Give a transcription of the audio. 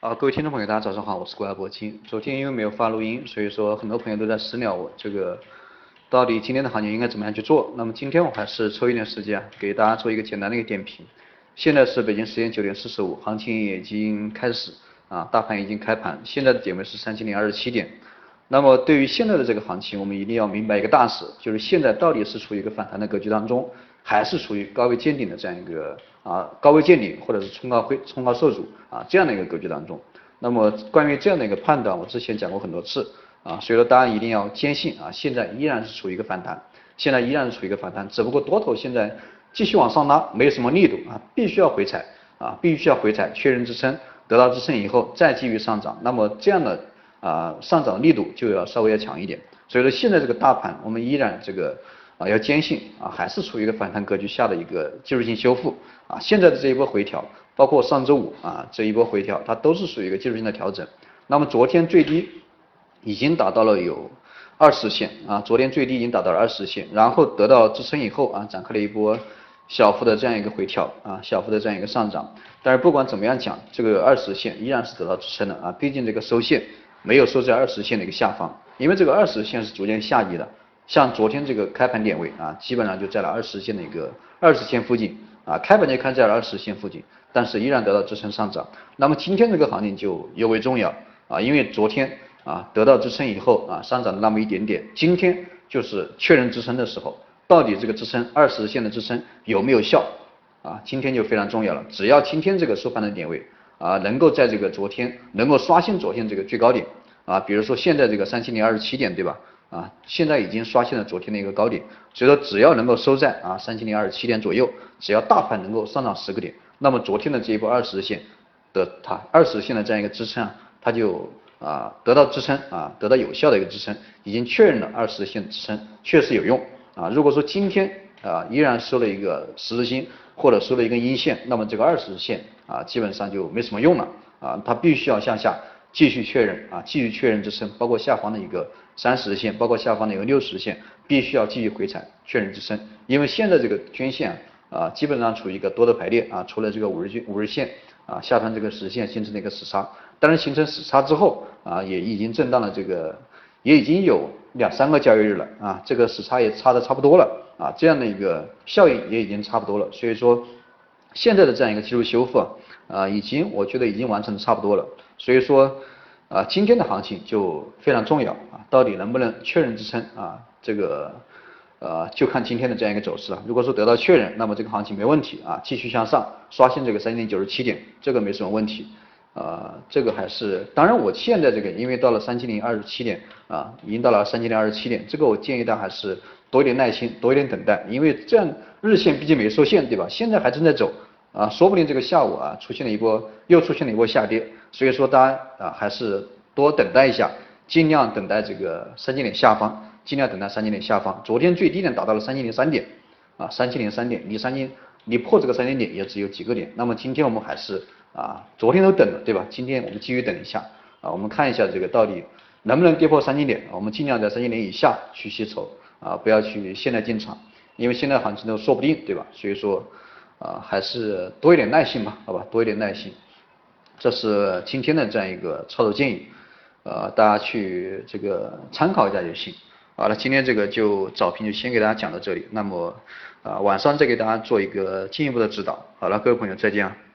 啊，各位听众朋友，大家早上好，我是国家博金。昨天因为没有发录音，所以说很多朋友都在私聊我这个到底今天的行情应该怎么样去做。那么今天我还是抽一点时间啊给大家做一个简单的一个点评。现在是北京时间九点四十五，行情已经开始啊，大盘已经开盘，现在的点位是三千零二十七点。那么对于现在的这个行情，我们一定要明白一个大势，就是现在到底是处于一个反弹的格局当中，还是处于高位见顶的这样一个。啊，高位见顶或者是冲高会冲高受阻啊，这样的一个格局当中，那么关于这样的一个判断，我之前讲过很多次啊，所以说大家一定要坚信啊，现在依然是处于一个反弹，现在依然是处于一个反弹，只不过多头现在继续往上拉，没有什么力度啊，必须要回踩啊，必须要回踩确认支撑，得到支撑以后再继续上涨，那么这样的啊上涨力度就要稍微要强一点，所以说现在这个大盘我们依然这个。啊，要坚信啊，还是处于一个反弹格局下的一个技术性修复啊。现在的这一波回调，包括上周五啊这一波回调，它都是属于一个技术性的调整。那么昨天最低已经达到了有二十线啊，昨天最低已经达到了二十线，然后得到支撑以后啊，展开了一波小幅的这样一个回调啊，小幅的这样一个上涨。但是不管怎么样讲，这个二十线依然是得到支撑的啊，毕竟这个收线没有收在二十线的一个下方，因为这个二十线是逐渐下移的。像昨天这个开盘点位啊，基本上就在了二十线的一个二十线附近啊，开盘就开在了二十线附近，但是依然得到支撑上涨。那么今天这个行情就尤为重要啊，因为昨天啊得到支撑以后啊上涨了那么一点点，今天就是确认支撑的时候，到底这个支撑二十线的支撑有没有效啊？今天就非常重要了。只要今天这个收盘的点位啊能够在这个昨天能够刷新昨天这个最高点啊，比如说现在这个三千零二十七点对吧？啊，现在已经刷新了昨天的一个高点，所以说只要能够收在啊三千零二十七点左右，只要大盘能够上涨十个点，那么昨天的这一波二十日线的它二十线的这样一个支撑啊，它就啊得到支撑啊得到有效的一个支撑，已经确认了二十线支撑确实有用啊。如果说今天啊依然收了一个十字星或者收了一根阴线，那么这个二十日线啊基本上就没什么用了啊，它必须要向下。继续确认啊，继续确认支撑，包括下方的一个三十日线，包括下方的一个六十日线，必须要继续回踩确认支撑。因为现在这个均线啊，基本上处于一个多的排列啊，除了这个五日均五日线啊，下方这个实线形成了一个死叉，当然形成死叉之后啊，也已经震荡了这个，也已经有两三个交易日了啊，这个死叉也差的差不多了啊，这样的一个效应也已经差不多了，所以说现在的这样一个技术修复啊。啊，已经我觉得已经完成的差不多了，所以说啊，今天的行情就非常重要啊，到底能不能确认支撑啊？这个呃，就看今天的这样一个走势了。如果说得到确认，那么这个行情没问题啊，继续向上刷新这个三千零九十七点，这个没什么问题啊，这个还是当然，我现在这个因为到了三千零二十七点啊，已经到了三千零二十七点，这个我建议大家还是多一点耐心，多一点等待，因为这样日线毕竟没收线，对吧？现在还正在走。啊，说不定这个下午啊出现了一波，又出现了一波下跌，所以说大家啊还是多等待一下，尽量等待这个三千点下方，尽量等待三千点下方。昨天最低点达到了三千零三点，啊三千零三点，离三千离破这个三千点也只有几个点。那么今天我们还是啊，昨天都等了对吧？今天我们继续等一下啊，我们看一下这个到底能不能跌破三千点，我们尽量在三千点以下去吸筹啊，不要去现在进场，因为现在行情都说不定对吧？所以说。啊，还是多一点耐心吧，好吧，多一点耐心，这是今天的这样一个操作建议，呃，大家去这个参考一下就行。好了，今天这个就早评就先给大家讲到这里，那么啊晚上再给大家做一个进一步的指导。好了，各位朋友再见啊。